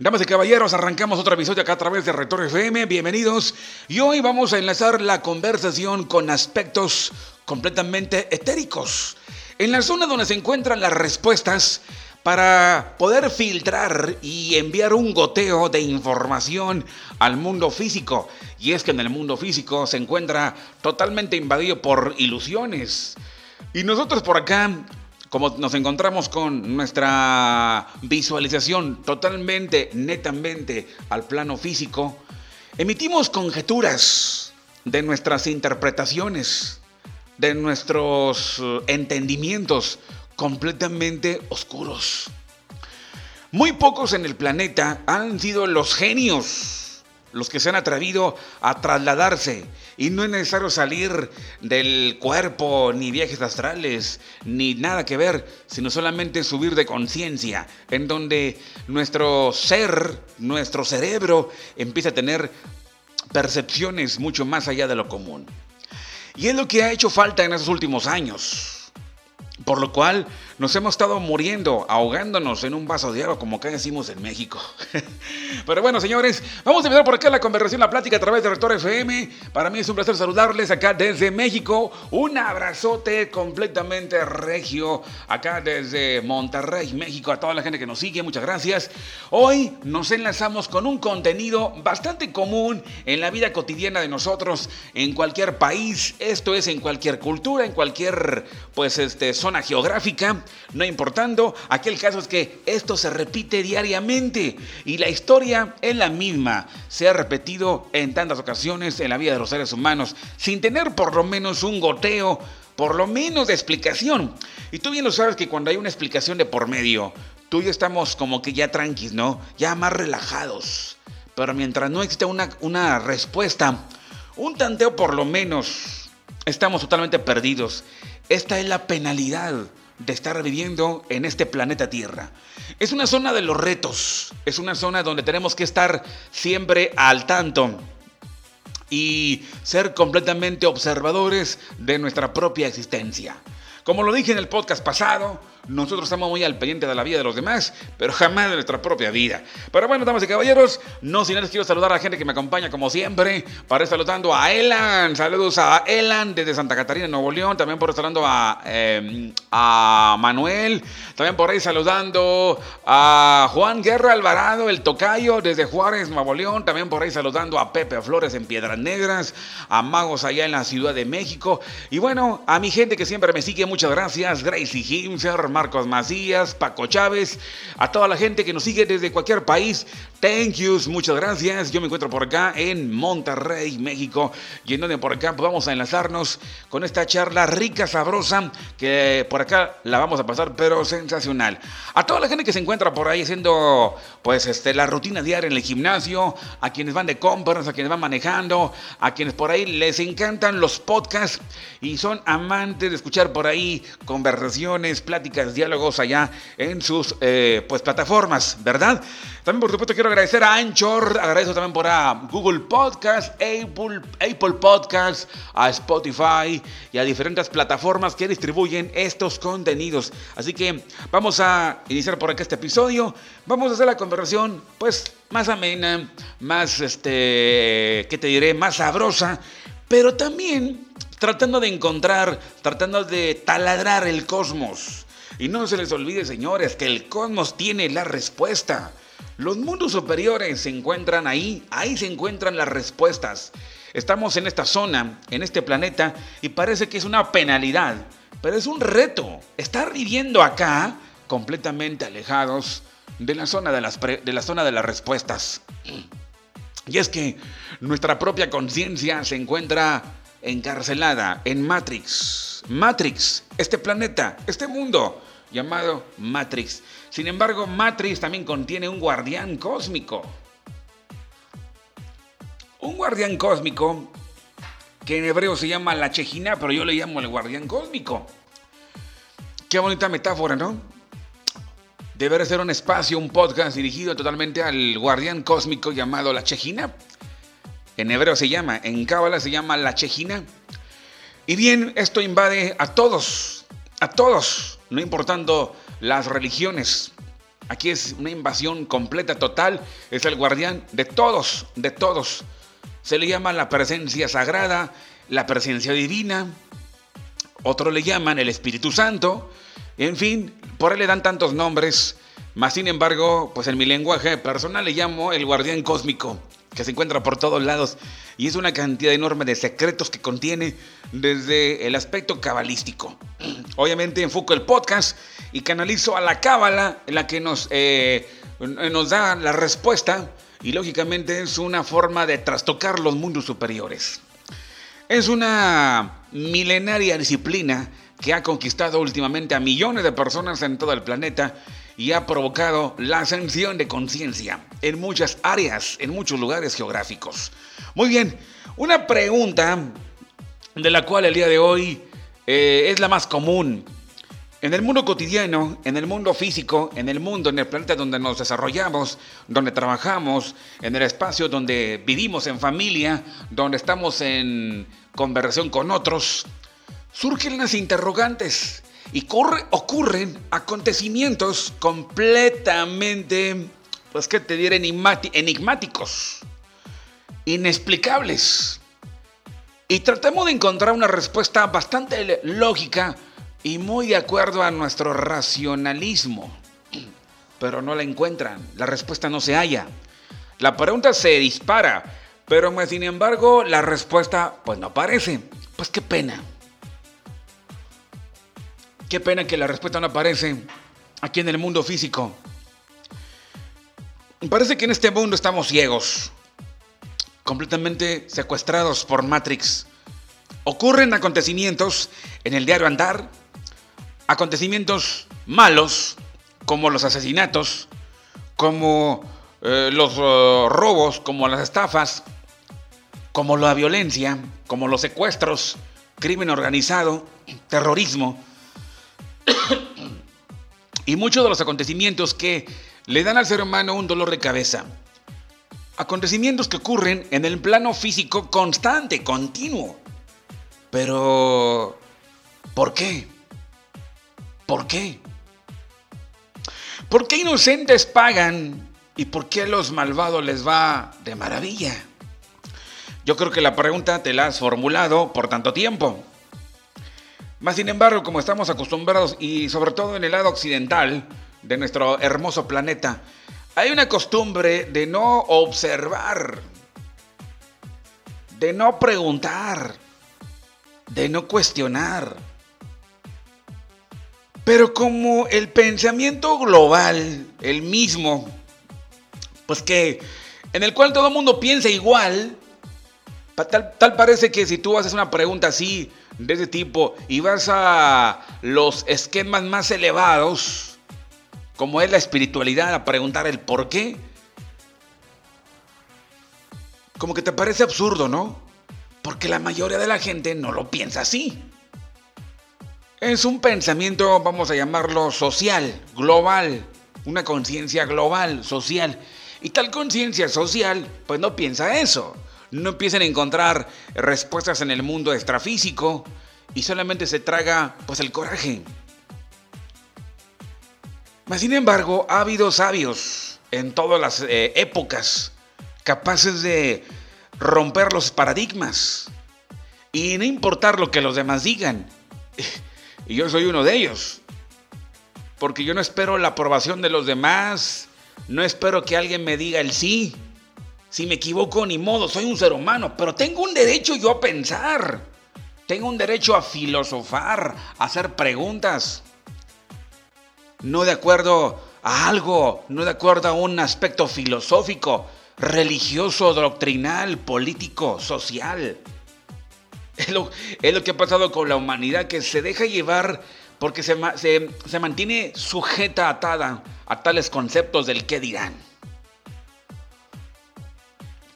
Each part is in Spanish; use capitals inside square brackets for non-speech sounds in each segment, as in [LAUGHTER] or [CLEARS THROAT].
Damas y caballeros, arrancamos otro episodio acá a través de Rector FM. Bienvenidos. Y hoy vamos a enlazar la conversación con aspectos completamente etéricos. En la zona donde se encuentran las respuestas para poder filtrar y enviar un goteo de información al mundo físico. Y es que en el mundo físico se encuentra totalmente invadido por ilusiones. Y nosotros por acá como nos encontramos con nuestra visualización totalmente, netamente al plano físico, emitimos conjeturas de nuestras interpretaciones, de nuestros eh, entendimientos completamente oscuros. Muy pocos en el planeta han sido los genios los que se han atrevido a trasladarse. Y no es necesario salir del cuerpo, ni viajes astrales, ni nada que ver, sino solamente subir de conciencia, en donde nuestro ser, nuestro cerebro, empieza a tener percepciones mucho más allá de lo común. Y es lo que ha hecho falta en esos últimos años. Por lo cual nos hemos estado muriendo, ahogándonos en un vaso de agua, como acá decimos en México. [LAUGHS] Pero bueno, señores, vamos a empezar por acá la conversación, la plática a través de Rector FM. Para mí es un placer saludarles acá desde México. Un abrazote completamente regio acá desde Monterrey, México, a toda la gente que nos sigue. Muchas gracias. Hoy nos enlazamos con un contenido bastante común en la vida cotidiana de nosotros en cualquier país. Esto es en cualquier cultura, en cualquier, pues, este, zona geográfica, no importando. Aquí el caso es que esto se repite diariamente y la historia es la misma. Se ha repetido en tantas ocasiones en la vida de los seres humanos sin tener por lo menos un goteo, por lo menos de explicación. Y tú bien lo sabes que cuando hay una explicación de por medio, tú y yo estamos como que ya tranquis, ¿no? Ya más relajados. Pero mientras no existe una, una respuesta, un tanteo por lo menos, estamos totalmente perdidos. Esta es la penalidad de estar viviendo en este planeta Tierra. Es una zona de los retos, es una zona donde tenemos que estar siempre al tanto y ser completamente observadores de nuestra propia existencia. Como lo dije en el podcast pasado, nosotros estamos muy al pendiente de la vida de los demás, pero jamás de nuestra propia vida. Pero bueno, damas y caballeros, no sin antes quiero saludar a la gente que me acompaña como siempre. Para ir saludando a Elan, saludos a Elan desde Santa Catarina, Nuevo León. También por estar saludando a, em, a Manuel. También por ahí saludando a Juan Guerra Alvarado, el tocayo desde Juárez, Nuevo León. También por ahí saludando a Pepe Flores en Piedras Negras, a Magos allá en la Ciudad de México. Y bueno, a mi gente que siempre me sigue, muchas gracias. Gracie Himser, Marcos Macías, Paco Chávez, a toda la gente que nos sigue desde cualquier país. Thank yous, muchas gracias. Yo me encuentro por acá en Monterrey, México, y en donde por acá vamos a enlazarnos con esta charla rica, sabrosa, que por acá la vamos a pasar, pero sensacional. A toda la gente que se encuentra por ahí haciendo, pues, este, la rutina diaria en el gimnasio, a quienes van de compras, a quienes van manejando, a quienes por ahí les encantan los podcasts y son amantes de escuchar por ahí conversaciones, pláticas diálogos allá en sus eh, pues, plataformas, ¿verdad? También, por supuesto, quiero agradecer a Anchor, agradezco también por a Google Podcast, Apple, Apple Podcast, a Spotify y a diferentes plataformas que distribuyen estos contenidos. Así que vamos a iniciar por acá este episodio. Vamos a hacer la conversación, pues, más amena, más, este, ¿qué te diré? Más sabrosa, pero también tratando de encontrar, tratando de taladrar el cosmos. Y no se les olvide, señores, que el cosmos tiene la respuesta. Los mundos superiores se encuentran ahí, ahí se encuentran las respuestas. Estamos en esta zona, en este planeta, y parece que es una penalidad, pero es un reto. Estar viviendo acá completamente alejados de la zona de las, de la zona de las respuestas. Y es que nuestra propia conciencia se encuentra encarcelada en Matrix. Matrix, este planeta, este mundo llamado Matrix. Sin embargo, Matrix también contiene un guardián cósmico. Un guardián cósmico que en hebreo se llama la Chejina, pero yo le llamo el guardián cósmico. Qué bonita metáfora, ¿no? Debería ser un espacio, un podcast dirigido totalmente al guardián cósmico llamado la Chejina. En hebreo se llama, en Cábala se llama la Chejina. Y bien, esto invade a todos, a todos, no importando las religiones. Aquí es una invasión completa, total. Es el guardián de todos, de todos. Se le llama la presencia sagrada, la presencia divina. Otros le llaman el Espíritu Santo. En fin, por él le dan tantos nombres. Más sin embargo, pues en mi lenguaje personal le llamo el guardián cósmico, que se encuentra por todos lados y es una cantidad enorme de secretos que contiene desde el aspecto cabalístico. [CLEARS THROAT] Obviamente enfoco el podcast y canalizo a la cábala en la que nos, eh, nos da la respuesta y lógicamente es una forma de trastocar los mundos superiores. Es una milenaria disciplina que ha conquistado últimamente a millones de personas en todo el planeta y ha provocado la ascensión de conciencia en muchas áreas, en muchos lugares geográficos. Muy bien, una pregunta de la cual el día de hoy eh, es la más común. En el mundo cotidiano, en el mundo físico, en el mundo, en el planeta donde nos desarrollamos, donde trabajamos, en el espacio donde vivimos en familia, donde estamos en conversación con otros, surgen las interrogantes y ocurren acontecimientos completamente, pues que te diré, enigmáticos, inexplicables. Y tratamos de encontrar una respuesta bastante lógica y muy de acuerdo a nuestro racionalismo. Pero no la encuentran, la respuesta no se halla. La pregunta se dispara, pero sin embargo la respuesta pues no aparece. Pues qué pena. Qué pena que la respuesta no aparece aquí en el mundo físico. Parece que en este mundo estamos ciegos completamente secuestrados por Matrix. Ocurren acontecimientos en el diario andar, acontecimientos malos, como los asesinatos, como eh, los eh, robos, como las estafas, como la violencia, como los secuestros, crimen organizado, terrorismo, [COUGHS] y muchos de los acontecimientos que le dan al ser humano un dolor de cabeza acontecimientos que ocurren en el plano físico constante, continuo. Pero, ¿por qué? ¿Por qué? ¿Por qué inocentes pagan y por qué a los malvados les va de maravilla? Yo creo que la pregunta te la has formulado por tanto tiempo. Más sin embargo, como estamos acostumbrados y sobre todo en el lado occidental de nuestro hermoso planeta, hay una costumbre de no observar, de no preguntar, de no cuestionar. Pero como el pensamiento global, el mismo, pues que en el cual todo el mundo piensa igual, tal, tal, parece que si tú haces una pregunta así, de ese tipo, y vas a los esquemas más elevados, como es la espiritualidad, a preguntar el por qué, como que te parece absurdo, ¿no? Porque la mayoría de la gente no lo piensa así. Es un pensamiento, vamos a llamarlo social, global, una conciencia global, social. Y tal conciencia social, pues no piensa eso. No empiezan a encontrar respuestas en el mundo extrafísico y solamente se traga pues el coraje, sin embargo, ha habido sabios en todas las eh, épocas capaces de romper los paradigmas y no importar lo que los demás digan. [LAUGHS] Y yo soy uno de ellos. Porque yo no espero la aprobación de los demás, no espero que alguien me diga el sí. Si me equivoco, ni modo, soy un ser humano, pero tengo un derecho yo a pensar. Tengo un derecho a filosofar, a hacer preguntas no de acuerdo a algo, no de acuerdo a un aspecto filosófico, religioso, doctrinal, político, social. Es lo, que ha pasado con la humanidad, que se deja llevar porque se, se mantiene sujeta, atada a tales conceptos del qué dirán.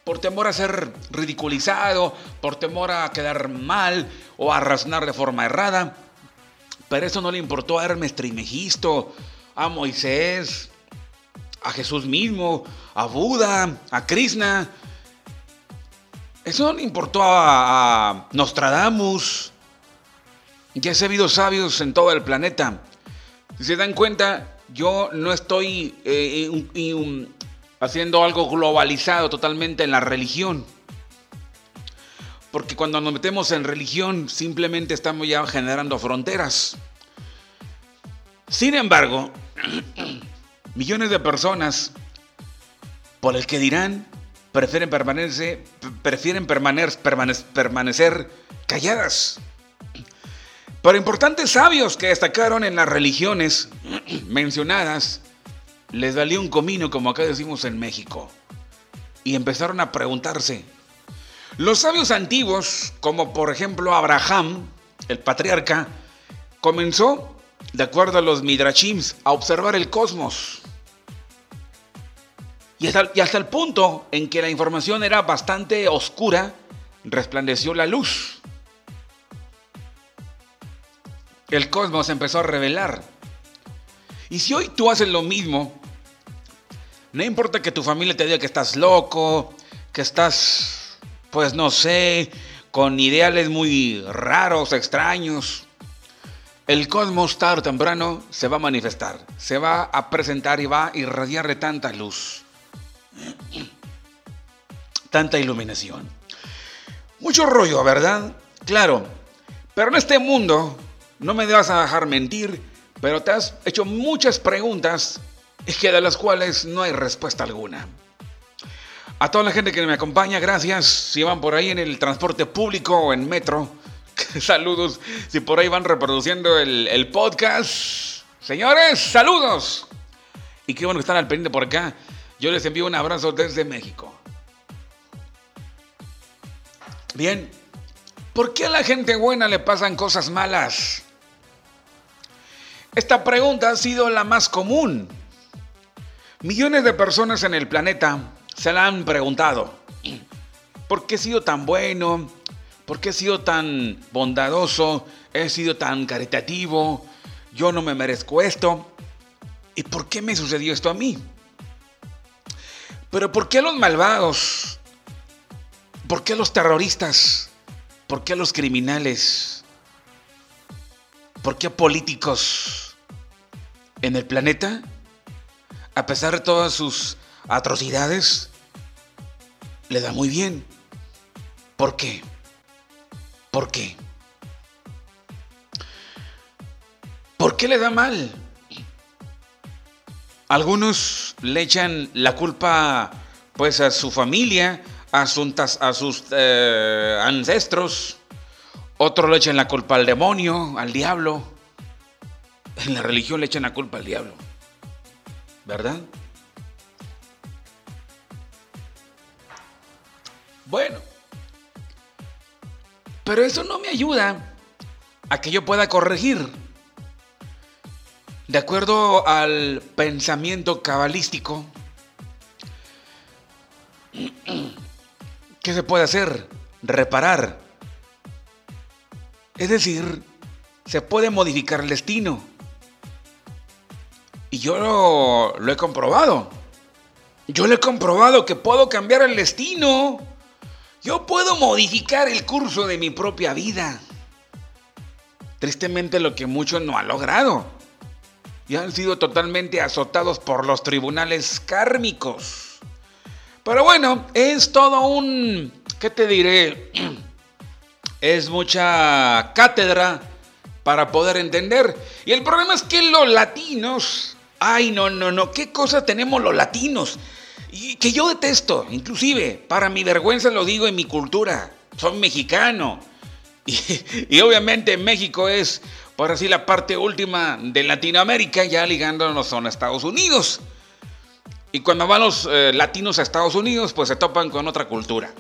Por temor a ser ridiculizado, por temor a quedar mal o a razonar de forma errada, pero eso no le importó a Hermes Trimegisto, a Moisés, a Jesús mismo, a Buda, a Krishna. Eso no le importó a, Nostradamus. Ya se ha habido sabios en todo el planeta. Si se dan cuenta, yo no estoy eh, haciendo algo globalizado totalmente en la religión. Cuando nos metemos en religión simplemente estamos ya generando fronteras. Sin embargo, [CLEARS THROAT] millones de personas, por el que dirán, prefieren permanecer, prefieren permanecer, permanecer calladas. Pero importantes sabios que destacaron en las religiones [CLEARS THROAT] mencionadas, les valió un comino, como acá decimos en México, y empezaron a preguntarse. Los sabios antiguos, como por ejemplo Abraham, el patriarca, comenzó, de acuerdo a los Midrashims, a observar el cosmos. Y hasta, y hasta el punto en que la información era bastante oscura, resplandeció la luz el cosmos empezó a revelar. Y si hoy tú haces lo mismo, no importa que tu familia te diga que estás loco, que estás, pues no sé, con ideales muy raros, extraños, el cosmos tarde o temprano se va a manifestar, se va a presentar y va a irradiar de tanta luz, [CLEARS THROAT] tanta iluminación. Mucho rollo, ¿verdad? Claro, pero en este mundo no me vas a dejar mentir, pero te has hecho muchas preguntas y que de las cuales no hay respuesta alguna. A toda la gente que me acompaña, gracias. Si van por ahí en el transporte público o en metro, [LAUGHS] saludos. Si por ahí van reproduciendo el, podcast, señores, saludos. Y qué bueno que están al pendiente por acá. Yo les envío un abrazo desde México. Bien, ¿por qué a la gente buena le pasan cosas malas? Esta pregunta ha sido la más común. Millones de personas en el planeta se la han preguntado. ¿Por qué he sido tan bueno? ¿Por qué he sido tan bondadoso? ¿He sido tan caritativo? ¿Yo no me merezco esto? ¿Y por qué me sucedió esto a mí? Pero ¿por qué los malvados? ¿Por qué los terroristas? ¿Por qué los criminales? ¿Por qué políticos en el planeta, a pesar de todas sus atrocidades, le da muy bien? ¿Por qué? ¿Por qué? ¿Por qué le da mal? Algunos le echan la culpa pues a su familia, a, a sus eh, ancestros, otros le echan la culpa al demonio, al diablo. En la religión le echan la culpa al diablo. ¿Verdad? Bueno. Pero eso no me ayuda a que yo pueda corregir. De acuerdo al pensamiento cabalístico, ¿qué se puede hacer? Reparar es decir, se puede modificar el destino. Y yo lo, he comprobado. Yo lo he comprobado que puedo cambiar el destino. Yo puedo modificar el curso de mi propia vida. Tristemente lo que muchos no han logrado. Y han sido totalmente azotados por los tribunales kármicos. Pero bueno, es todo un... ¿Qué te diré? [CLEARS THROAT] es mucha cátedra para poder entender. Y el problema es que los latinos, ay, no, no, no, qué cosa tenemos los latinos. Y que yo detesto, inclusive, para mi vergüenza lo digo en mi cultura, soy mexicano. [LAUGHS] Y, obviamente México es, por así, la parte última de Latinoamérica, ya ligándonos con Estados Unidos. Y cuando van los eh, latinos a Estados Unidos, pues se topan con otra cultura.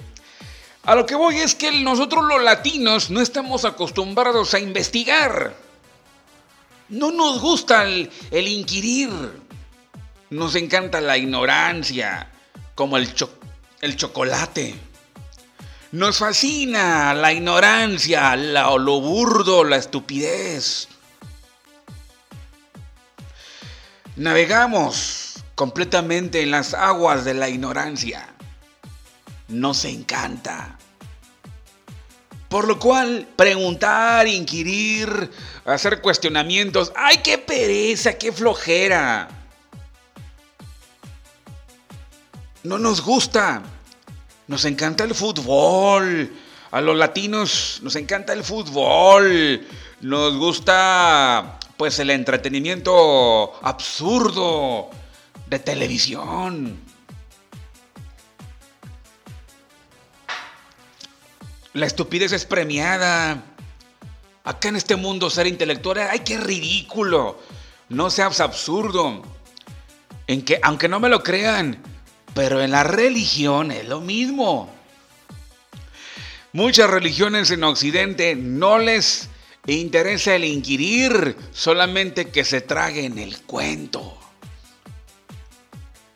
A lo que voy es que nosotros los latinos no estamos acostumbrados a investigar. No nos gusta el, inquirir. Nos encanta la ignorancia, como el, el chocolate. Nos fascina la ignorancia, la, lo burdo, la estupidez. Navegamos completamente en las aguas de la ignorancia nos encanta. Por lo cual, preguntar, inquirir, hacer cuestionamientos, ¡ay, qué pereza, qué flojera! No nos gusta. Nos encanta el fútbol. A los latinos nos encanta el fútbol. Nos gusta pues el entretenimiento absurdo de televisión. La estupidez es premiada. Acá en este mundo ser intelectual, ay, qué ridículo. No seas absurdo. En que, aunque no me lo crean, pero en la religión es lo mismo. Muchas religiones en Occidente no les interesa el inquirir, solamente que se traguen el cuento.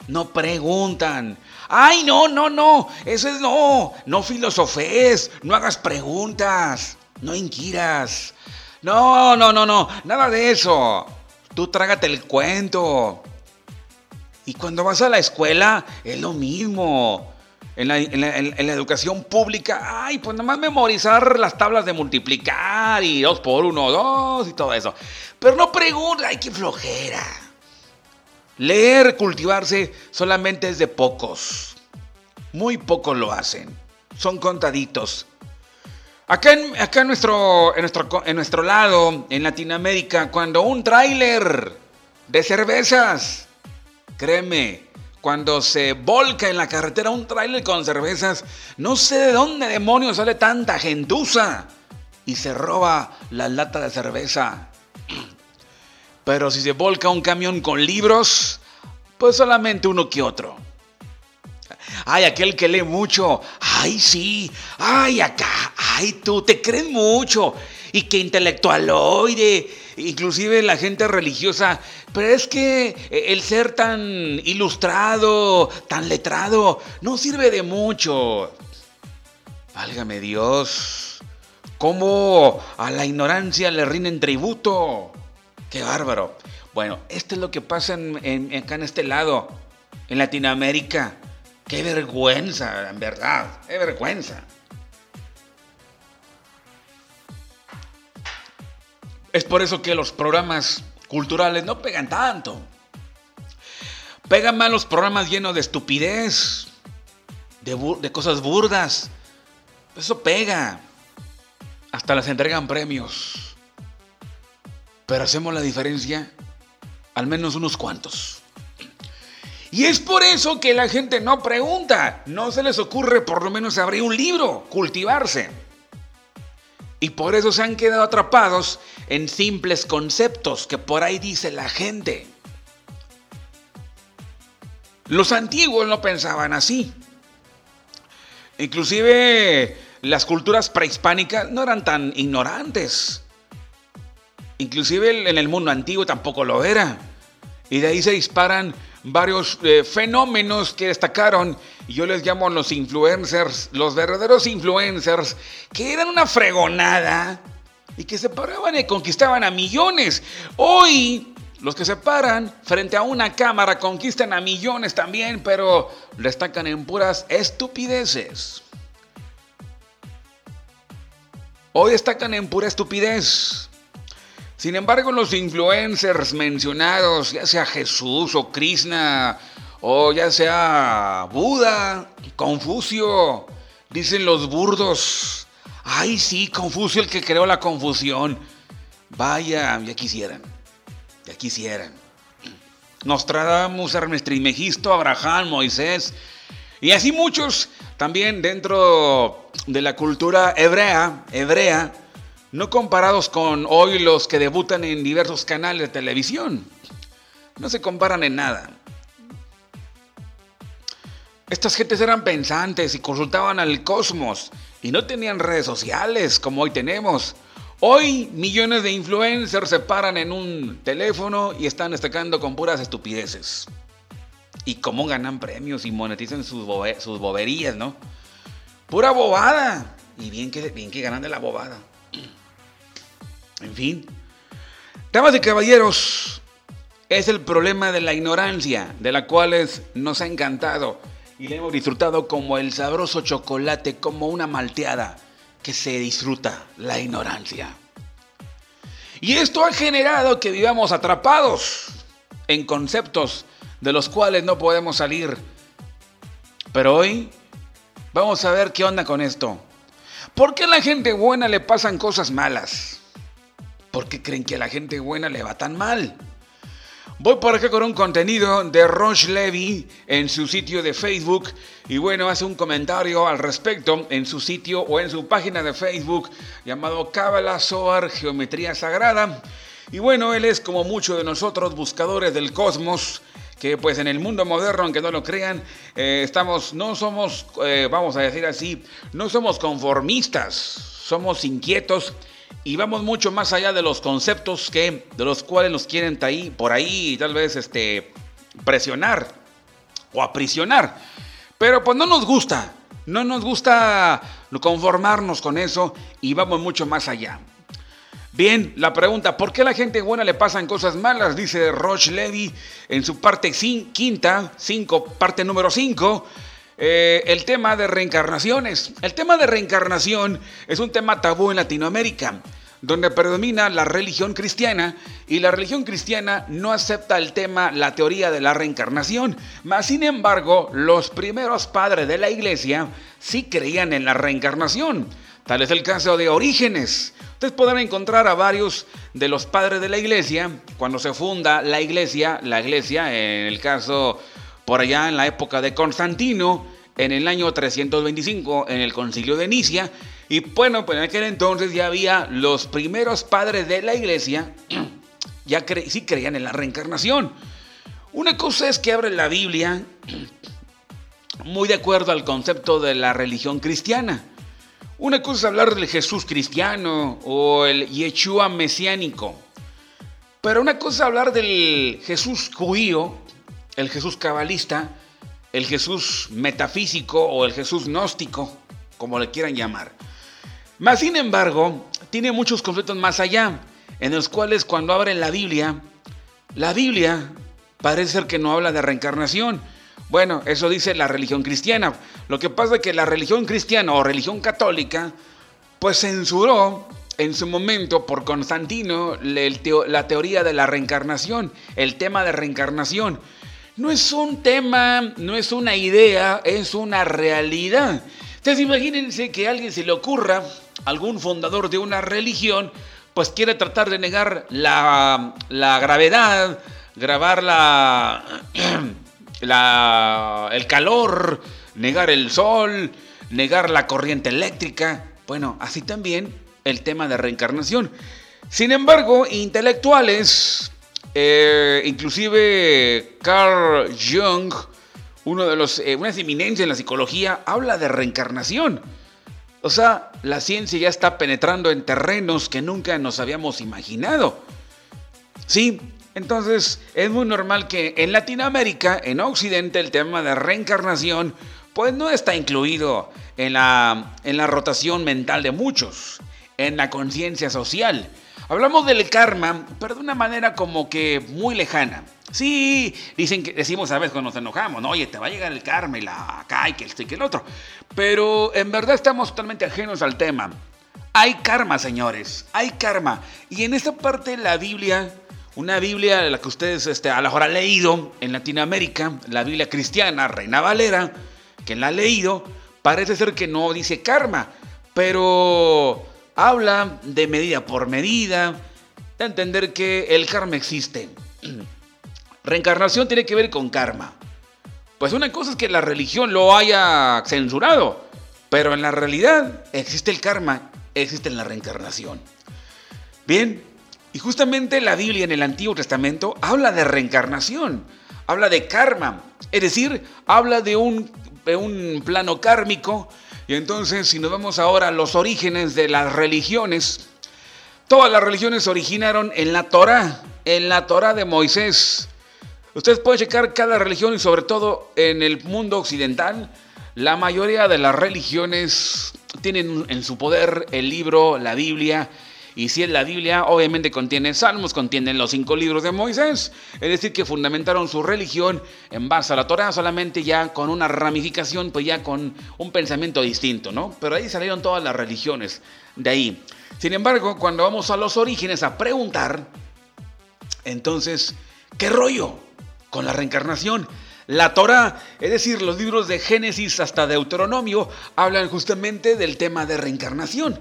No preguntan. Ay, no, no, no. Eso es no. No filosofes. No hagas preguntas. No inquiras. No, no, no, no. Nada de eso. Tú trágate el cuento. Y cuando vas a la escuela, es lo mismo. En la, educación pública, ay, pues nomás memorizar las tablas de multiplicar y dos por uno, dos y todo eso. Pero no pregunta, ay, qué flojera. Leer, cultivarse, solamente es de pocos. Muy pocos lo hacen. Son contaditos. Acá, en, acá nuestro, en, nuestro, en nuestro lado, en Latinoamérica, cuando un tráiler de cervezas Créeme, cuando se volca en la carretera un tráiler con cervezas, no sé de dónde demonios sale tanta gentuza y se roba la lata de cerveza. Pero si se volca un camión con libros, pues solamente uno que otro. Ay, aquel que lee mucho. Ay, sí. Ay, acá. Ay, tú te crees mucho. Y que intelectualoide inclusive la gente religiosa, pero es que eh, el ser tan ilustrado, tan letrado, no sirve de mucho. Válgame Dios, ¿cómo a la ignorancia le rinden tributo? Qué bárbaro. Bueno, esto es lo que pasa en, acá en este lado, en Latinoamérica. Qué vergüenza, en verdad, qué vergüenza. Es por eso que los programas culturales no pegan tanto. Pegan más los programas llenos de estupidez, de, cosas burdas. Eso pega. Hasta les entregan premios. Pero hacemos la diferencia, al menos unos cuantos. Y es por eso que la gente no pregunta. No se les ocurre por lo menos abrir un libro, cultivarse. Y por eso se han quedado atrapados en simples conceptos que por ahí dice la gente. Los antiguos no pensaban así. Inclusive las culturas prehispánicas no eran tan ignorantes. Inclusive en el mundo antiguo tampoco lo era. Y de ahí se disparan varios eh, fenómenos que destacaron, y yo les llamo los influencers, los verdaderos influencers, que eran una fregonada y que se paraban y conquistaban a millones. Hoy los que se paran frente a una cámara conquistan a millones también, pero destacan en puras estupideces. Hoy destacan en pura estupidez. Sin embargo, los influencers mencionados, ya sea Jesús o Krishna, o ya sea Buda, Confucio, dicen los burdos, ay sí, Confucio el que creó la confusión. Vaya, ya quisieran, ya quisieran. Nostradamus, Trismegisto, Abraham, Moisés, y así muchos también dentro de la cultura hebrea, hebrea, no comparados con hoy los que debutan en diversos canales de televisión. No se comparan en nada. Estas gentes eran pensantes y consultaban al cosmos y no tenían redes sociales como hoy tenemos. Hoy millones de influencers se paran en un teléfono y están destacando con puras estupideces. Y cómo ganan premios y monetizan sus, boberías, ¿no? Pura bobada. Y bien que, bien que ganan de la bobada. [CLEARS THROAT] En fin. Damas y caballeros, es el problema de la ignorancia, de la cual nos ha encantado y le hemos disfrutado como el sabroso chocolate, como una malteada que se disfruta, la ignorancia. Y esto ha generado que vivamos atrapados en conceptos de los cuales no podemos salir. Pero hoy vamos a ver qué onda con esto. ¿Por qué a la gente buena le pasan cosas malas? ¿Por qué creen que a la gente buena le va tan mal? Voy por acá con un contenido de Roche Levy en su sitio de Facebook y bueno, hace un comentario al respecto en su sitio o en su página de Facebook llamado Kabbalah Zohar Geometría Sagrada. Y bueno, él es como muchos de nosotros buscadores del cosmos que pues en el mundo moderno, aunque no lo crean, eh, estamos, no somos, eh, vamos a decir así, no somos conformistas, somos inquietos y vamos mucho más allá de los conceptos que, de los cuales nos quieren ahí, por ahí tal vez este, presionar o aprisionar. Pero pues no nos gusta, no nos gusta conformarnos con eso y vamos mucho más allá. Bien, la pregunta, ¿por qué a la gente buena le pasan cosas malas? Dice Roche Levy en su parte quinta, cinco, parte número 5. Eh, el tema de reencarnaciones. El tema de reencarnación es un tema tabú en Latinoamérica, donde predomina la religión cristiana y la religión cristiana no acepta el tema, la teoría de la reencarnación. Mas, sin embargo, los primeros padres de la iglesia sí creían en la reencarnación. Tal es el caso de Orígenes. Ustedes podrán encontrar a varios de los padres de la iglesia cuando se funda la iglesia, la iglesia, en el caso por allá en la época de Constantino, en el año 325, en el concilio de Nicia. Y bueno, pues en aquel entonces ya había los primeros padres de la iglesia, [CLEARS THROAT] ya sí creían en la reencarnación. Una cosa es que abren la Biblia [CLEARS THROAT] muy de acuerdo al concepto de la religión cristiana. Una cosa es hablar del Jesús cristiano o el Yeshua mesiánico. Pero una cosa es hablar del Jesús judío, el Jesús cabalista, el Jesús metafísico o el Jesús gnóstico, como le quieran llamar. Más sin embargo, tiene muchos conflictos más allá, en los cuales cuando abren la Biblia, la Biblia parece ser que no habla de reencarnación, bueno, eso dice la religión cristiana. Lo que pasa es que la religión cristiana o religión católica, pues censuró en su momento por Constantino la teoría de la reencarnación, el tema de reencarnación. No es un tema, no es una idea, es una realidad. Entonces imagínense que a alguien se le ocurra, algún fundador de una religión, pues quiere tratar de negar la, la gravedad, grabar la... [CLEARS THROAT] el calor, negar el sol, negar la corriente eléctrica. Bueno, así también el tema de reencarnación. Sin embargo, intelectuales, eh, inclusive Carl Jung, uno de los, eh, una en la psicología, habla de reencarnación. O sea, la ciencia ya está penetrando en terrenos que nunca nos habíamos imaginado. Sí, entonces, es muy normal que en Latinoamérica, en Occidente, el tema de reencarnación, pues no está incluido en la, en la rotación mental de muchos, en la conciencia social. Hablamos del karma, pero de una manera como que muy lejana. Sí, dicen que decimos a veces cuando nos enojamos, ¿no? Oye, te va a llegar el karma y la acá y que esto y que el otro. Pero en verdad estamos totalmente ajenos al tema. Hay karma, señores, hay karma. Y en esta parte la Biblia una Biblia, la que ustedes este, a lo mejor han leído en Latinoamérica, la Biblia cristiana, Reina Valera, que la ha leído, parece ser que no dice karma, pero habla de medida por medida, de entender que el karma existe. [CLEARS THROAT] Reencarnación tiene que ver con karma. Pues una cosa es que la religión lo haya censurado, pero en la realidad existe el karma, existe la reencarnación. Bien, y justamente la Biblia en el Antiguo Testamento habla de reencarnación, habla de karma, es decir, habla de un, un plano kármico. Y entonces, si nos vamos ahora los orígenes de las religiones, todas las religiones originaron en la Torá, en la Torá de Moisés. Ustedes pueden checar cada religión y sobre todo en el mundo occidental, la mayoría de las religiones tienen en su poder el libro, la Biblia, Y si es la Biblia, obviamente contiene salmos, contiene los cinco libros de Moisés. Es decir, que fundamentaron su religión en base a la Torah, solamente ya con una ramificación, pues ya con un pensamiento distinto, ¿no? Pero ahí salieron todas las religiones de ahí. Sin embargo, cuando vamos a los orígenes a preguntar, entonces, ¿qué rollo con la reencarnación? La Torah, es decir, los libros de Génesis hasta Deuteronomio, hablan justamente del tema de reencarnación,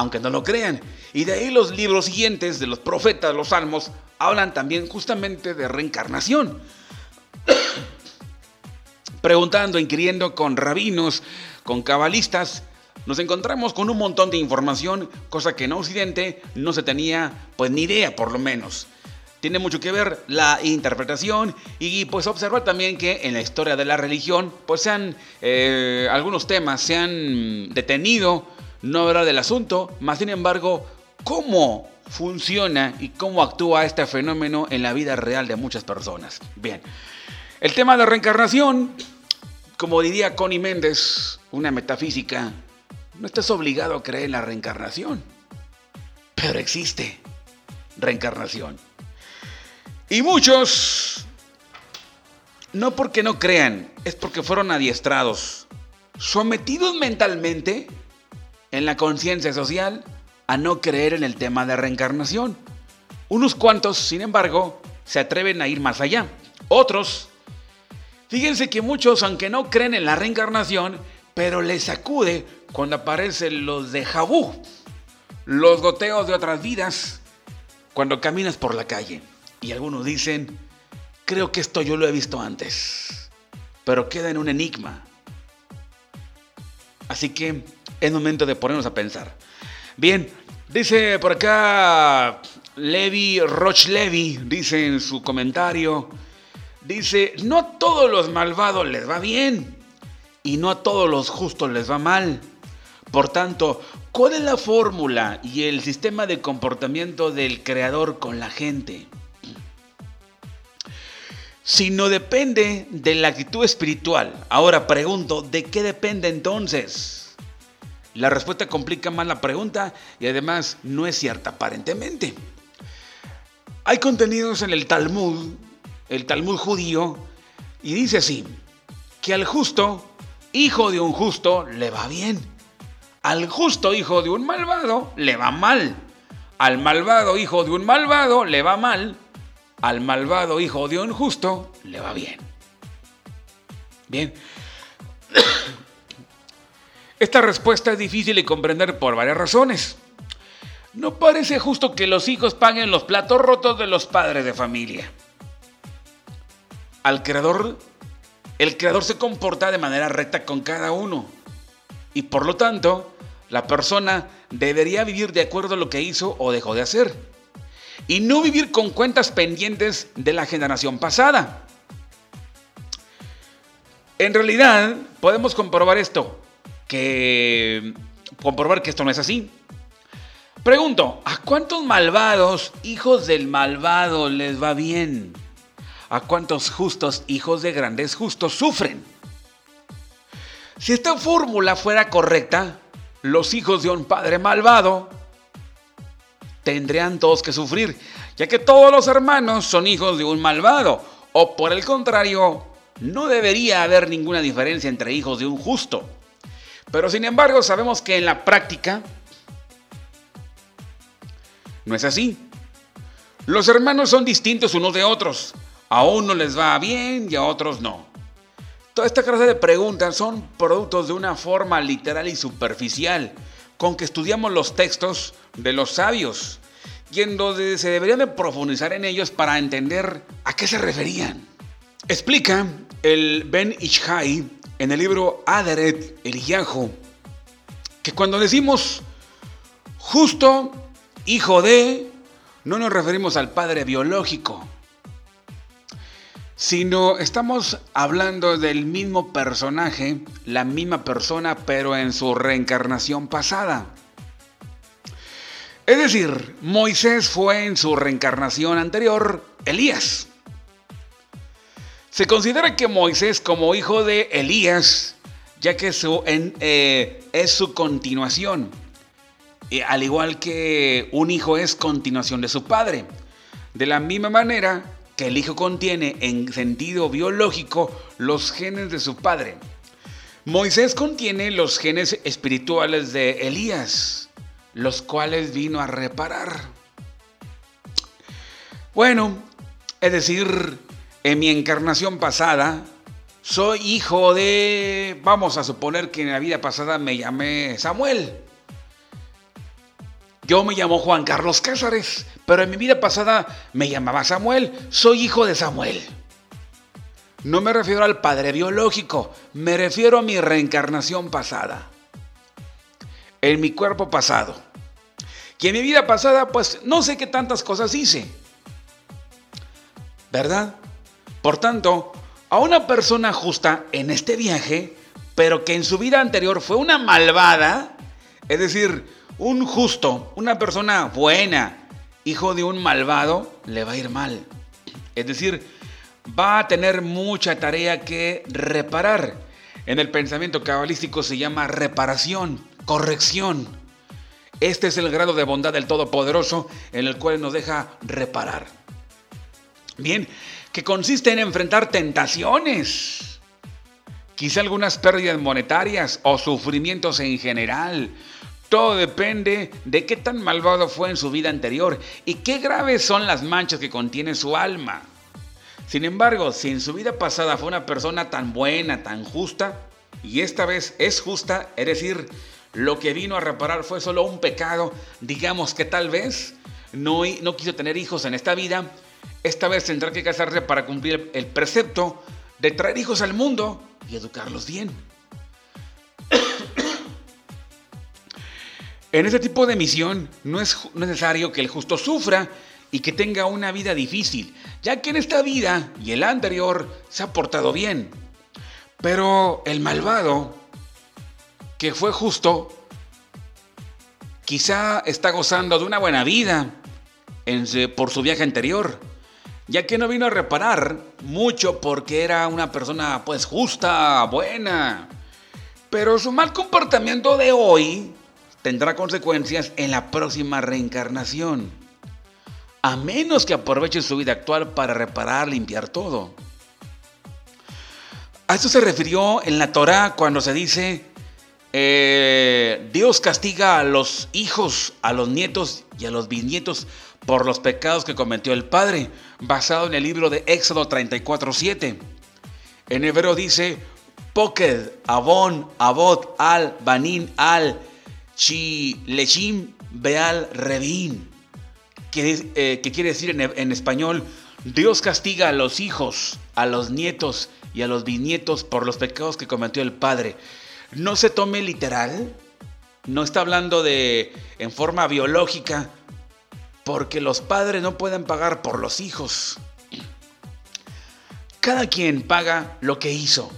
aunque no lo crean. Y de ahí los libros siguientes de los profetas, los salmos, hablan también justamente de reencarnación. [COUGHS] Preguntando, inquiriendo con rabinos, con cabalistas, nos encontramos con un montón de información, cosa que en Occidente no se tenía pues ni idea por lo menos tiene mucho que ver la interpretación y pues observar también que en la historia de la religión pues eh, algunos temas se han detenido, no hablar del asunto, más sin embargo, cómo funciona y cómo actúa este fenómeno en la vida real de muchas personas. Bien, el tema de reencarnación, como diría Connie Méndez, una metafísica, no estás obligado a creer en la reencarnación, pero existe reencarnación. Y muchos, no porque no crean, es porque fueron adiestrados, sometidos mentalmente en la conciencia social a no creer en el tema de reencarnación. Unos cuantos, sin embargo, se atreven a ir más allá. Otros, fíjense que muchos, aunque no creen en la reencarnación, pero les sacude cuando aparecen los de jabú, los goteos de otras vidas, cuando caminas por la calle. Y algunos dicen, creo que esto yo lo he visto antes, pero queda en un enigma. Así que es momento de ponernos a pensar. Bien, dice por acá Levi Roch Levi, dice en su comentario, dice, no a todos los malvados les va bien y no a todos los justos les va mal. Por tanto, ¿cuál es la fórmula y el sistema de comportamiento del creador con la gente? sino depende de la actitud espiritual. Ahora pregunto, ¿de qué depende entonces? La respuesta complica más la pregunta y además no es cierta aparentemente. Hay contenidos en el Talmud, el Talmud judío, y dice así, que al justo, hijo de un justo, le va bien. Al justo hijo de un malvado, le va mal. Al malvado hijo de un malvado, le va mal al malvado hijo de un justo le va bien. Bien. [COUGHS] Esta respuesta es difícil de comprender por varias razones. No parece justo que los hijos paguen los platos rotos de los padres de familia. Al creador, el creador se comporta de manera recta con cada uno. Y por lo tanto, la persona debería vivir de acuerdo a lo que hizo o dejó de hacer y no vivir con cuentas pendientes de la generación pasada. En realidad, podemos comprobar esto, que comprobar que esto no es así. Pregunto, ¿a cuántos malvados, hijos del malvado, les va bien? ¿A cuántos justos, hijos de grandes justos, sufren? Si esta fórmula fuera correcta, los hijos de un padre malvado tendrían todos que sufrir, ya que todos los hermanos son hijos de un malvado, o por el contrario, no debería haber ninguna diferencia entre hijos de un justo. Pero sin embargo sabemos que en la práctica no es así. Los hermanos son distintos unos de otros. A uno les va bien y a otros no. Toda esta clase de preguntas son productos de una forma literal y superficial con que estudiamos los textos de los sabios y en donde se debería de profundizar en ellos para entender a qué se referían. Explica el Ben Ishai en el libro Aderet Eliyahu que cuando decimos justo hijo de, no nos referimos al padre biológico, sino estamos hablando del mismo personaje, la misma persona, pero en su reencarnación pasada. Es decir, Moisés fue en su reencarnación anterior Elías. Se considera que Moisés como hijo de Elías, ya que eh, es su continuación. al igual que un hijo es continuación de su padre. De la misma manera que el hijo contiene en sentido biológico los genes de su padre. Moisés contiene los genes espirituales de Elías, los cuales vino a reparar. Bueno, es decir, en mi encarnación pasada, soy hijo de, vamos a suponer que en la vida pasada me llamé Samuel. Yo me llamo Juan Carlos Cázares, pero en mi vida pasada me llamaba Samuel. Soy hijo de Samuel. No me refiero al padre biológico, me refiero a mi reencarnación pasada. En mi cuerpo pasado. Y en mi vida pasada, pues no sé qué tantas cosas hice. ¿Verdad? Por tanto, a una persona justa en este viaje, pero que en su vida anterior fue una malvada, es decir, un justo, una persona buena, hijo de un malvado, le va a ir mal. Es decir, va a tener mucha tarea que reparar. En el pensamiento cabalístico se llama reparación, corrección. Este es el grado de bondad del Todopoderoso en el cual nos deja reparar. Bien, que consiste en enfrentar tentaciones, quizá algunas pérdidas monetarias o sufrimientos en general, todo depende de qué tan malvado fue en su vida anterior y qué graves son las manchas que contiene su alma. Sin embargo, si en su vida pasada fue una persona tan buena, tan justa, y esta vez es justa, es decir, lo que vino a reparar fue solo un pecado, digamos que tal vez no, no quiso tener hijos en esta vida, esta vez tendrá que casarse para cumplir el precepto de traer hijos al mundo y educarlos bien. [COUGHS] En este tipo de misión no es necesario que el justo sufra y que tenga una vida difícil, ya que en esta vida y el anterior se ha portado bien. Pero el malvado, que fue justo, quizá está gozando de una buena vida por su viaje anterior, ya que no vino a reparar mucho porque era una persona pues justa, buena. Pero su mal comportamiento de hoy tendrá consecuencias en la próxima reencarnación. A menos que aproveche su vida actual para reparar, limpiar todo. A esto se refirió en la Torá cuando se dice, eh, Dios castiga a los hijos, a los nietos y a los bisnietos por los pecados que cometió el padre, basado en el libro de Éxodo 34.7. En hebreo dice, Poked, Abon, Abot, Al, Banin, Al, Lechim Beal Revin, que, eh, que quiere decir en, español, Dios castiga a los hijos, a los nietos y a los bisnietos por los pecados que cometió el Padre. No se tome literal, no está hablando de en forma biológica, porque los padres no pueden pagar por los hijos. Cada quien paga lo que hizo.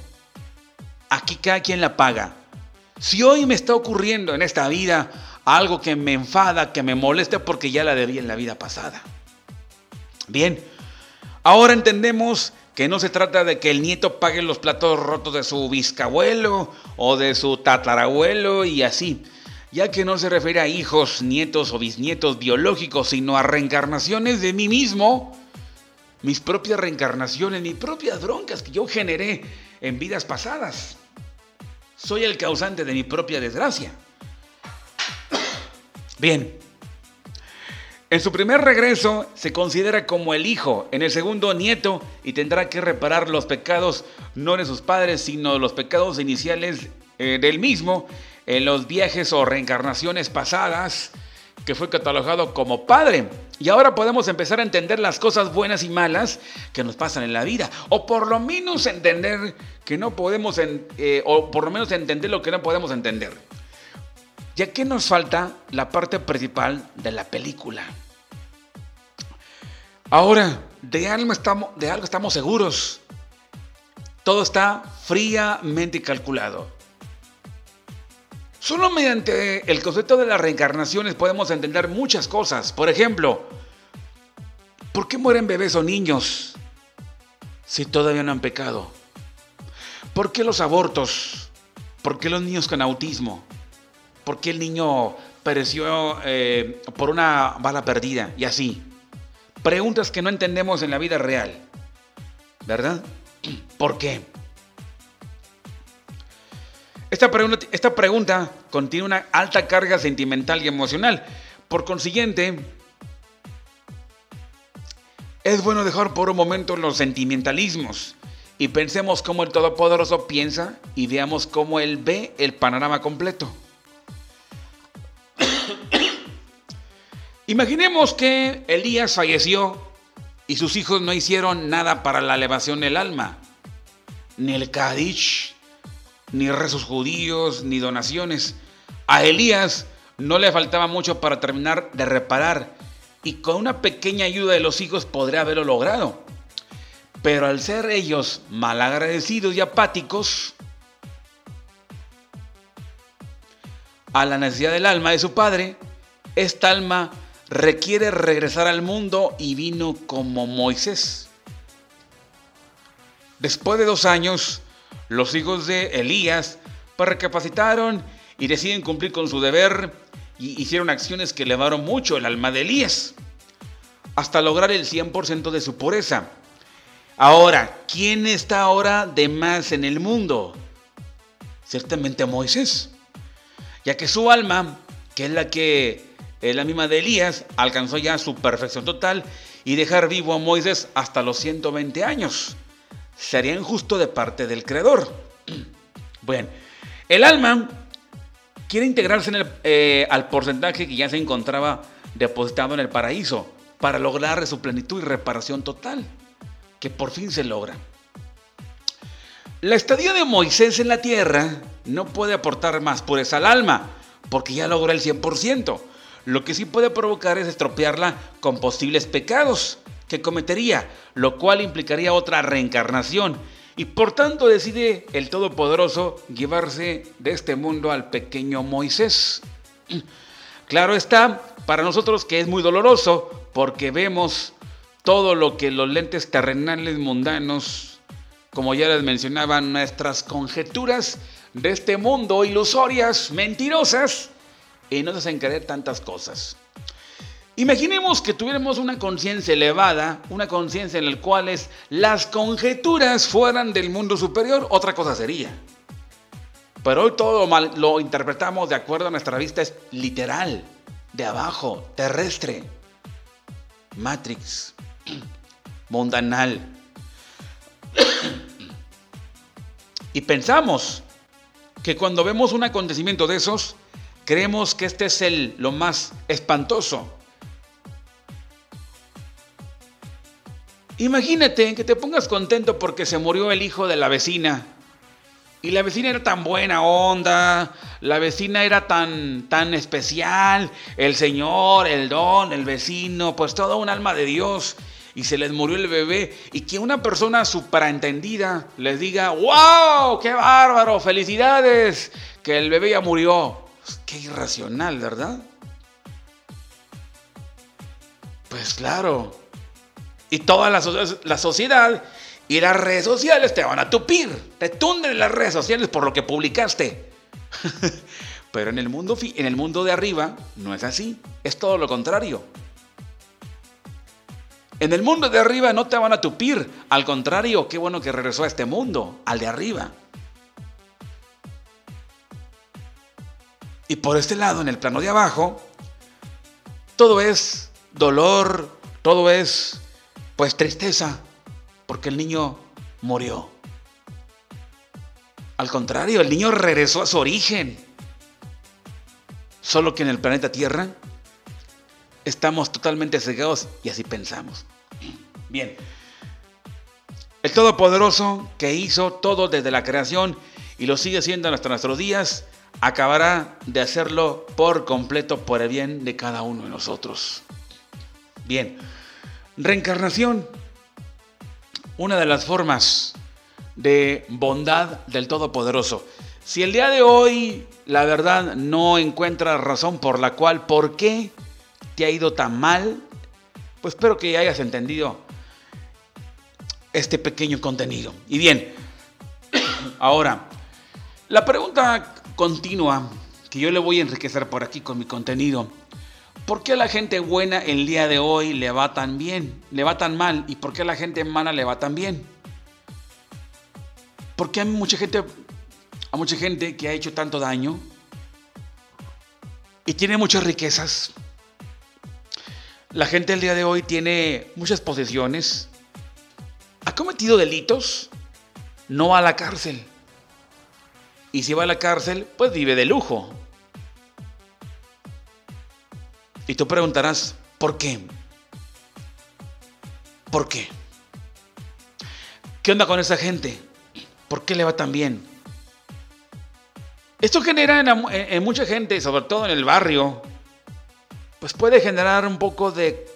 Aquí cada quien la paga. Si hoy me está ocurriendo en esta vida algo que me enfada, que me molesta porque ya la debí en la vida pasada. Bien, ahora entendemos que no se trata de que el nieto pague los platos rotos de su bisabuelo o de su tatarabuelo y así, ya que no se refiere a hijos, nietos o bisnietos biológicos, sino a reencarnaciones de mí mismo, mis propias reencarnaciones, mis propias broncas que yo generé en vidas pasadas. Soy el causante de mi propia desgracia. Bien. En su primer regreso se considera como el hijo, en el segundo nieto y tendrá que reparar los pecados no de sus padres, sino los pecados iniciales eh, del mismo en los viajes o reencarnaciones pasadas que fue catalogado como padre. Y ahora podemos empezar a entender las cosas buenas y malas que nos pasan en la vida. O por lo menos entender que no podemos, eh, o por lo menos entender lo que no podemos entender. Ya que nos falta la parte principal de la película. Ahora, de algo estamos, de algo estamos seguros. Todo está fríamente calculado. Solo mediante el concepto de las reencarnaciones podemos entender muchas cosas. Por ejemplo, ¿por qué mueren bebés o niños si todavía no han pecado? ¿Por qué los abortos? ¿Por qué los niños con autismo? ¿Por qué el niño pereció eh, por una bala perdida y así. Preguntas que no entendemos en la vida real. ¿Verdad? ¿Por qué? Esta pregunta, contiene una alta carga sentimental y emocional. Por consiguiente, es bueno dejar por un momento los sentimentalismos y pensemos cómo el Todopoderoso piensa y veamos cómo Él ve el panorama completo. [COUGHS] Imaginemos que Elías falleció y sus hijos no hicieron nada para la elevación del alma, ni el Kadish, ni rezos judíos, ni donaciones. A Elías no le faltaba mucho para terminar de reparar y con una pequeña ayuda de los hijos podría haberlo logrado. Pero al ser ellos malagradecidos y apáticos a la necesidad del alma de su padre, esta alma requiere regresar al mundo y vino como Moisés. Después de dos años, los hijos de Elías pues, recapacitaron y deciden cumplir con su deber y hicieron acciones que elevaron mucho el alma de Elías, hasta lograr el 100% de su pureza. Ahora, ¿quién está ahora de más en el mundo? Ciertamente Moisés, ya que su alma, que es la que la misma de Elías, alcanzó ya su perfección total y dejar vivo a Moisés hasta los 120 años. Sería injusto de parte del creador. [CLEARS THROAT] Bueno, el alma quiere integrarse en el, eh, al porcentaje que ya se encontraba depositado en el paraíso para lograr su plenitud y reparación total, que por fin se logra. La estadía de Moisés en la tierra no puede aportar más pureza al alma, porque ya logró el 100%. Lo que sí puede provocar es estropearla con posibles pecados que cometería, lo cual implicaría otra reencarnación. Y por tanto decide el Todopoderoso llevarse de este mundo al pequeño Moisés. [CLEARS THROAT] Claro está, para nosotros que es muy doloroso, porque vemos todo lo que los lentes terrenales mundanos, como ya les mencionaba, nuestras conjeturas de este mundo ilusorias, mentirosas, y nos hacen creer tantas cosas. Imaginemos que tuviéramos una conciencia elevada, una conciencia en la cual las conjeturas fueran del mundo superior, otra cosa sería. Pero hoy todo lo interpretamos de acuerdo a nuestra vista es literal, de abajo, terrestre, matrix, [CLEARS THROAT] mundanal. [CLEARS THROAT] y pensamos que cuando vemos un acontecimiento de esos, Creemos que este es el, lo más espantoso. Imagínate que te pongas contento porque se murió el hijo de la vecina. Y la vecina era tan buena onda, la vecina era tan, tan especial, el Señor, el don, el vecino, pues todo un alma de Dios. Y se les murió el bebé. Y que una persona supraentendida les diga, wow, qué bárbaro, felicidades, que el bebé ya murió. Pues, qué irracional, ¿verdad? Pues claro. Y toda la, sociedad y las redes sociales te van a tupir. Te tunden las redes sociales por lo que publicaste. [LAUGHS] Pero en el, mundo, en el mundo de arriba no es así. Es todo lo contrario. En el mundo de arriba no te van a tupir. Al contrario, qué bueno que regresó a este mundo, al de arriba. Y por este lado, en el plano de abajo, todo es dolor, todo es pues tristeza, porque el niño murió. Al contrario, el niño regresó a su origen. Solo que en el planeta Tierra estamos totalmente cegados y así pensamos. Bien. El Todopoderoso que hizo todo desde la creación y lo sigue haciendo hasta nuestros días, acabará de hacerlo por completo por el bien de cada uno de nosotros. Bien, reencarnación, una de las formas de bondad del Todopoderoso. Si el día de hoy la verdad no encuentra razón por la cual, ¿por qué te ha ido tan mal? Pues espero que hayas entendido este pequeño contenido. Y bien, [CLEARS THROAT] ahora, la pregunta continua que yo le voy a enriquecer por aquí con mi contenido. ¿Por qué a la gente buena el día de hoy le va tan bien, le va tan mal? ¿Y por qué a la gente mala le va tan bien? Porque hay mucha gente, hay mucha gente que ha hecho tanto daño y tiene muchas riquezas. La gente el día de hoy tiene muchas posesiones, ha cometido delitos, no va a la cárcel. Y si va a la cárcel, pues vive de lujo. Y tú preguntarás, ¿por qué? ¿Por qué? ¿Qué onda con esa gente? ¿Por qué le va tan bien? Esto genera en, mucha gente, sobre todo en el barrio, pues puede generar un poco de...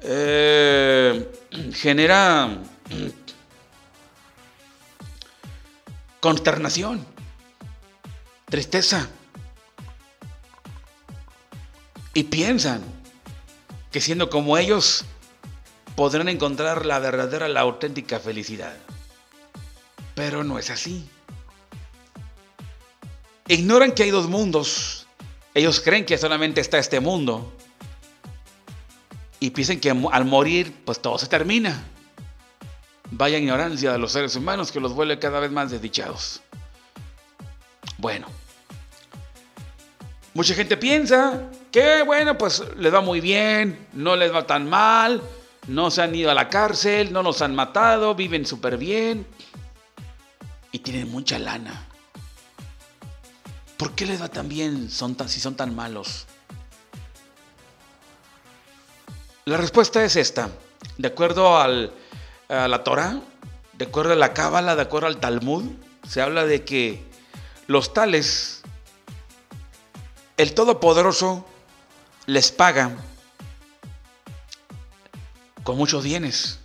Eh, [CLEARS THROAT] genera [CLEARS THROAT] consternación, tristeza. Y piensan que siendo como ellos podrán encontrar la verdadera, la auténtica felicidad. Pero no es así. Ignoran que hay dos mundos. Ellos creen que solamente está este mundo. Y piensan que al morir, pues todo se termina. Vaya ignorancia de los seres humanos que los vuelve cada vez más desdichados. Bueno, mucha gente piensa que, bueno, pues les va muy bien, no les va tan mal, no se han ido a la cárcel, no los han matado, viven súper bien y tienen mucha lana. ¿Por qué les va tan bien si son tan malos? La respuesta es esta. De acuerdo al a la Torah, de acuerdo a la Cábala, de acuerdo al Talmud, se habla de que los tales, el Todopoderoso les paga con muchos bienes.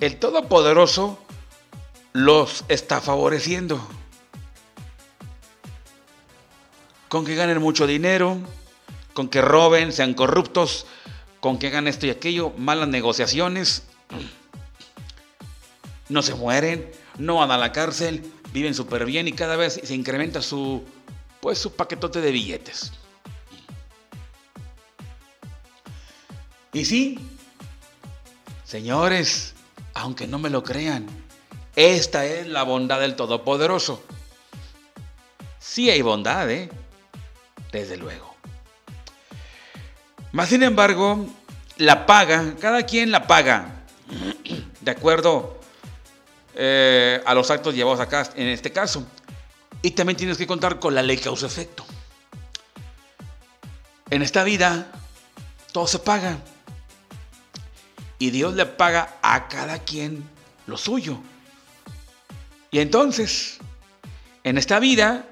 El Todopoderoso los está favoreciendo. Con que ganen mucho dinero, con que roben, sean corruptos, con que hagan esto y aquello, malas negociaciones, no se mueren, no van a la cárcel, viven súper bien y cada vez se incrementa su, pues, su paquetote de billetes. Y sí, señores, aunque no me lo crean, esta es la bondad del Todopoderoso. Sí hay bondad, ¿eh? Desde luego. Más sin embargo, la paga, cada quien la paga, [CLEARS THROAT] de acuerdo eh, a los actos llevados acá, en este caso. Y también tienes que contar con la ley causa-efecto. En esta vida, todo se paga. Y Dios le paga a cada quien lo suyo. Y entonces, en esta vida,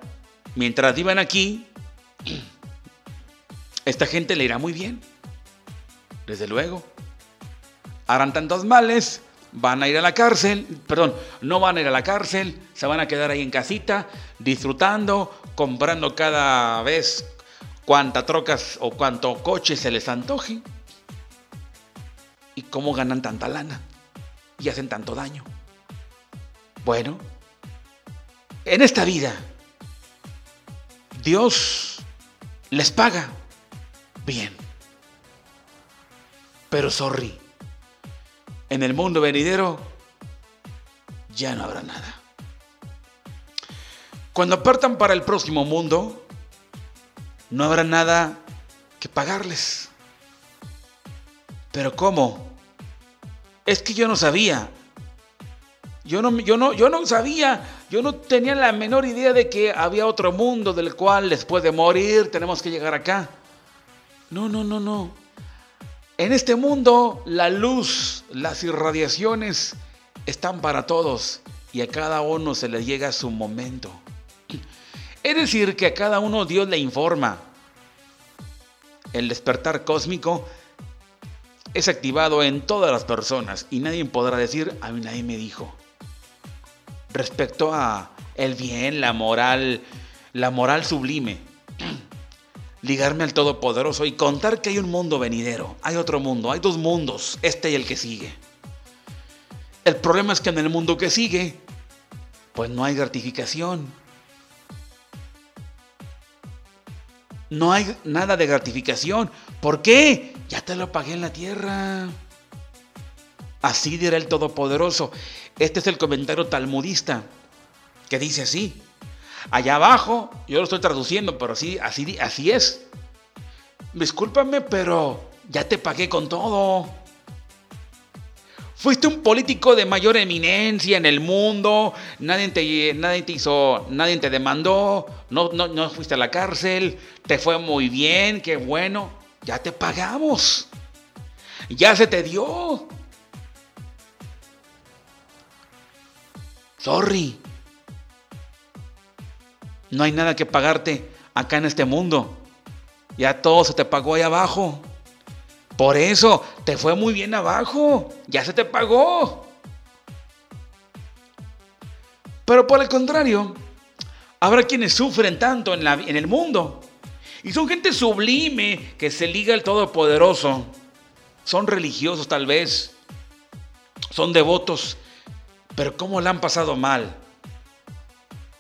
mientras vivan aquí, [CLEARS THROAT] esta gente le irá muy bien. Desde luego. Harán tantos males, van a ir a la cárcel, perdón, no van a ir a la cárcel, se van a quedar ahí en casita, disfrutando, comprando cada vez cuántas trocas o cuánto coche se les antoje. ¿Y cómo ganan tanta lana? Y hacen tanto daño. Bueno, en esta vida, Dios les paga bien. Pero sorry, en el mundo venidero ya no habrá nada. Cuando partan para el próximo mundo, no habrá nada que pagarles. Pero ¿cómo? Es que yo no sabía. Yo no, yo, no, yo no sabía, yo no tenía la menor idea de que había otro mundo del cual después de morir tenemos que llegar acá. No, no, no, no. En este mundo la luz, las irradiaciones están para todos y a cada uno se le llega su momento. Es decir, que a cada uno Dios le informa. El despertar cósmico es activado en todas las personas y nadie podrá decir, a mí nadie me dijo. Respecto a el bien, la moral, la moral sublime [CLEARS THROAT] ligarme al Todopoderoso y contar que hay un mundo venidero, hay otro mundo, hay dos mundos, este y el que sigue. El problema es que en el mundo que sigue, pues no hay gratificación, No hay nada de gratificación. ¿Por qué? Ya te lo pagué en la tierra. Así dirá el Todopoderoso. Este es el comentario talmudista que dice así. Allá abajo, yo lo estoy traduciendo, pero así, así, así es. Discúlpame, pero ya te pagué con todo. Fuiste un político de mayor eminencia en el mundo, nadie te, nadie te hizo, nadie te demandó, no, no, no fuiste a la cárcel, te fue muy bien, qué bueno, ya te pagamos, ya se te dio. Sorry, no hay nada que pagarte acá en este mundo, ya todo se te pagó ahí abajo. Por eso te fue muy bien abajo, ya se te pagó. Pero por el contrario, habrá quienes sufren tanto en, la, en el mundo. Y son gente sublime que se liga al Todopoderoso. Son religiosos tal vez. Son devotos. Pero ¿cómo la han pasado mal?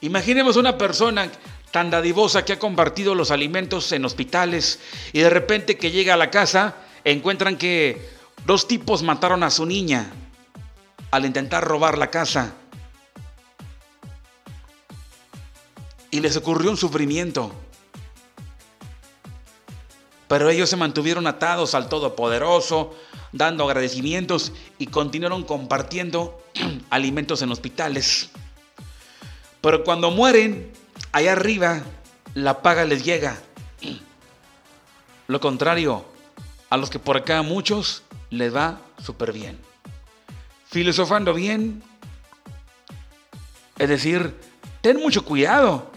Imaginemos una persona tan dadivosa que ha compartido los alimentos en hospitales y de repente que llega a la casa encuentran que dos tipos mataron a su niña al intentar robar la casa. Y les ocurrió un sufrimiento. Pero ellos se mantuvieron atados al Todopoderoso, dando agradecimientos y continuaron compartiendo [CLEARS THROAT] alimentos en hospitales. Pero cuando mueren, allá arriba, la paga les llega. [CLEARS THROAT] Lo contrario, a los que por acá muchos les va súper bien. Filosofando bien, es decir, ten mucho cuidado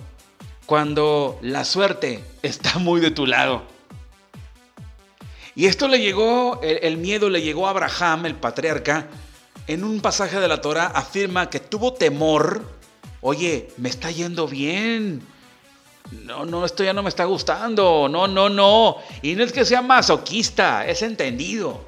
cuando la suerte está muy de tu lado. Y esto le llegó, el, miedo le llegó a Abraham, el patriarca, en un pasaje de la Torah afirma que tuvo temor, oye, me está yendo bien, no, no, esto ya no me está gustando. No, no, no. Y no es que sea masoquista, es entendido.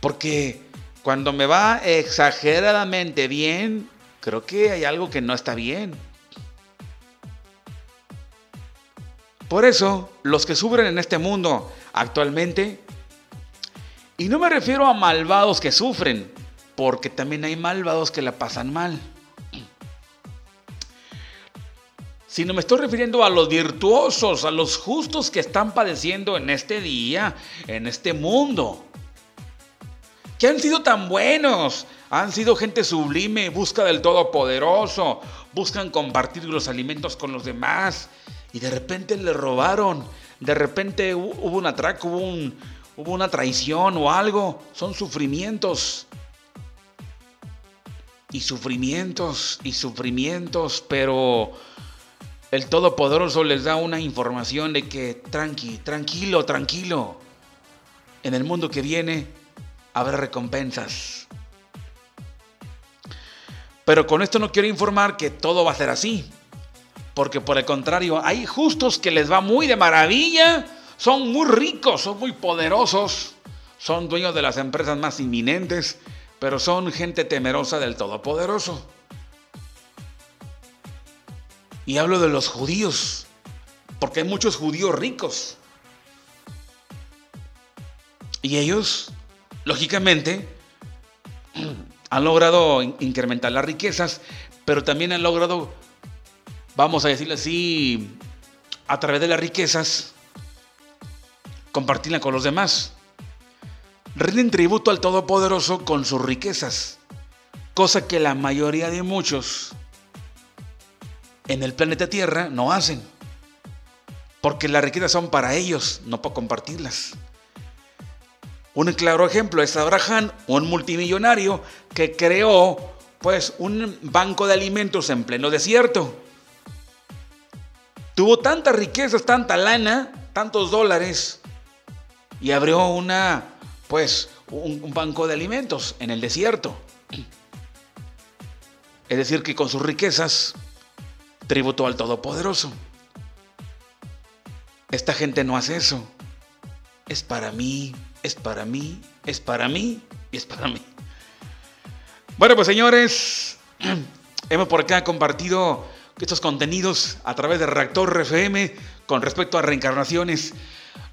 Porque cuando me va exageradamente bien, creo que hay algo que no está bien. Por eso, los que sufren en este mundo actualmente, y no me refiero a malvados que sufren, porque también hay malvados que la pasan mal sino me estoy refiriendo a los virtuosos, a los justos que están padeciendo en este día, en este mundo. Que han sido tan buenos, han sido gente sublime, busca del Todopoderoso, buscan compartir los alimentos con los demás y de repente le robaron, de repente hubo un atraco, hubo, hubo una traición o algo, son sufrimientos. Y sufrimientos y sufrimientos, pero el Todopoderoso les da una información de que tranqui, tranquilo, tranquilo. En el mundo que viene habrá recompensas. Pero con esto no quiero informar que todo va a ser así. Porque por el contrario, hay justos que les va muy de maravilla. Son muy ricos, son muy poderosos. Son dueños de las empresas más inminentes. Pero son gente temerosa del Todopoderoso. Y hablo de los judíos, porque hay muchos judíos ricos. Y ellos, lógicamente, [CLEARS THROAT] han logrado incrementar las riquezas, pero también han logrado, vamos a decirlo así, a través de las riquezas, compartirla con los demás. Rinden tributo al Todopoderoso con sus riquezas, cosa que la mayoría de muchos en el planeta Tierra no hacen. Porque las riquezas son para ellos, no para compartirlas. Un claro ejemplo es Abraham, un multimillonario que creó pues un banco de alimentos en pleno desierto. Tuvo tantas riquezas, tanta lana, tantos dólares y abrió una pues un banco de alimentos en el desierto. Es decir, que con sus riquezas tributo al Todopoderoso. Esta gente no hace eso. Es para mí, es para mí, es para mí y es para mí. Bueno, pues señores, [CLEARS THROAT] hemos por acá compartido estos contenidos a través de Reactor FM con respecto a reencarnaciones.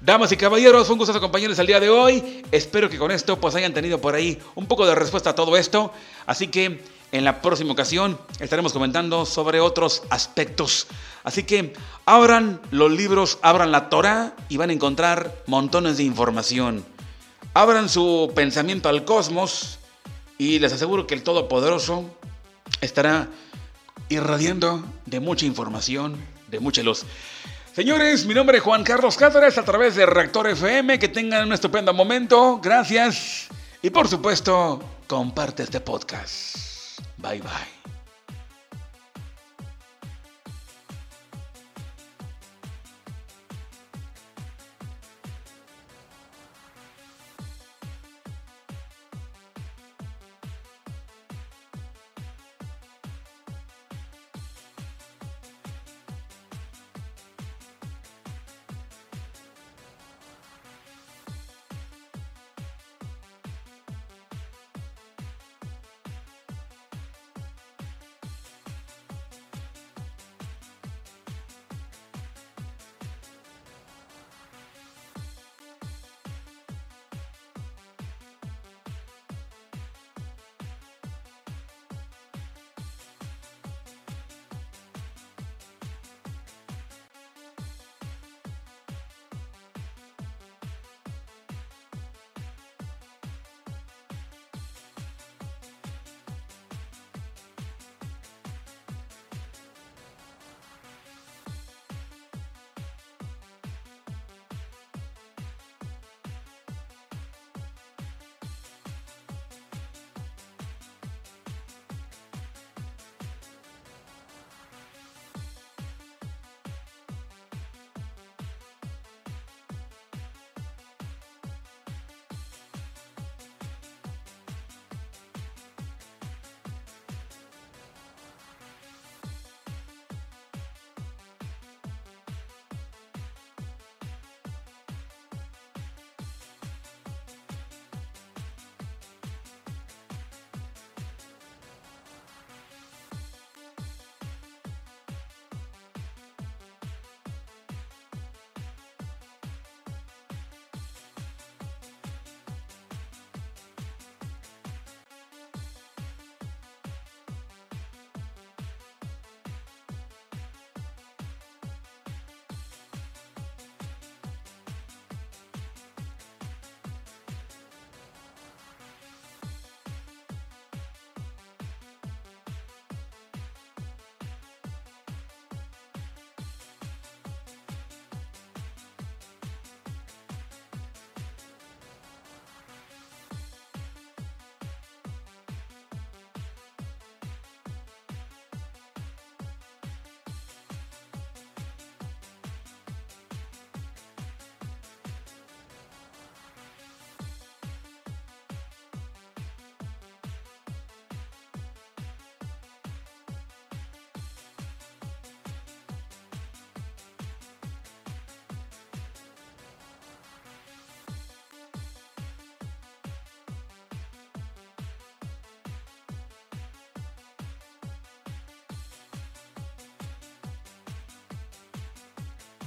Damas y caballeros, fue un gusto acompañarles al día de hoy. Espero que con esto pues hayan tenido por ahí un poco de respuesta a todo esto. Así que en la próxima ocasión estaremos comentando sobre otros aspectos. Así que abran los libros, abran la Torah y van a encontrar montones de información. Abran su pensamiento al cosmos y les aseguro que el Todopoderoso estará irradiando de mucha información, de mucha luz. Señores, mi nombre es Juan Carlos Cáceres a través de Reactor FM. Que tengan un estupendo momento. Gracias. Y por supuesto, comparte este podcast. Bye bye.